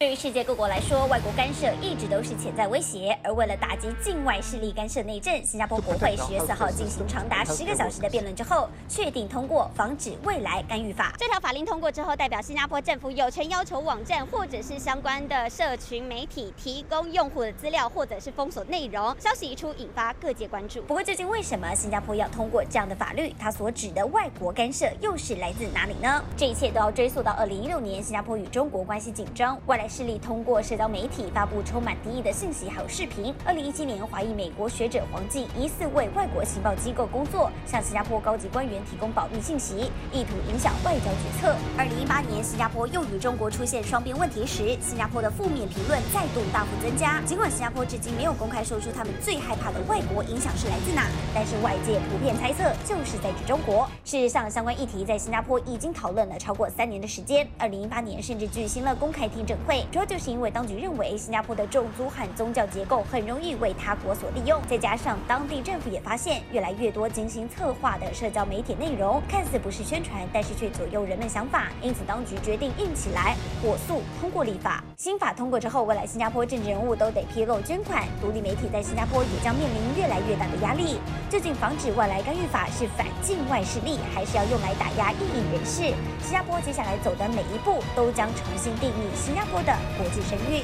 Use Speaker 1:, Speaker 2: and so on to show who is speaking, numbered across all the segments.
Speaker 1: 对于世界各国来说，外国干涉一直都是潜在威胁。而为了打击境外势力干涉内政，新加坡国会十月四号进行长达十个小时的辩论之后，确定通过《防止未来干预法》。这条法令通过之后，代表新加坡政府有权要求网站或者是相关的社群媒体提供用户的资料，或者是封锁内容。消息一出，引发各界关注。不过，究竟为什么新加坡要通过这样的法律？它所指的外国干涉又是来自哪里呢？这一切都要追溯到二零一六年，新加坡与中国关系紧张，外来势力通过社交媒体发布充满敌意的信息，还有视频。二零一七年，华裔美国学者黄静疑似为外国情报机构工作，向新加坡高级官员提供保密信息，意图影响外交决策。二零一八年，新加坡又与中国出现双边问题时，新加坡的负面评论再度大幅增加。尽管新加坡至今没有公开说出他们最害怕的外国影响是来自哪，但是外界普遍猜测就是在指中国。事实上，相关议题在新加坡已经讨论了超过三年的时间。二零一八年甚至举行了公开听证会，主要就是。因为当局认为新加坡的种族和宗教结构很容易为他国所利用，再加上当地政府也发现越来越多精心策划的社交媒体内容，看似不是宣传，但是却左右人们想法，因此当局决定硬起来，火速通过立法。新法通过之后，未来新加坡政治人物都得披露捐款，独立媒体在新加坡也将面临越来越大的压力。究竟防止外来干预法是反境外势力，还是要用来打压异议人士？新加坡接下来走的每一步，都将重新定义新加坡的国际声誉。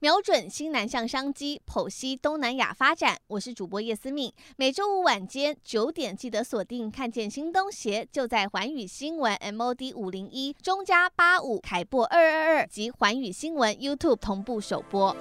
Speaker 2: 瞄准新南向商机，剖析东南亚发展。我是主播叶思敏，每周五晚间九点记得锁定。看见新东协就在环宇新闻 MOD 五零一中加八五凯播二二二及环宇新闻 YouTube 同步首播。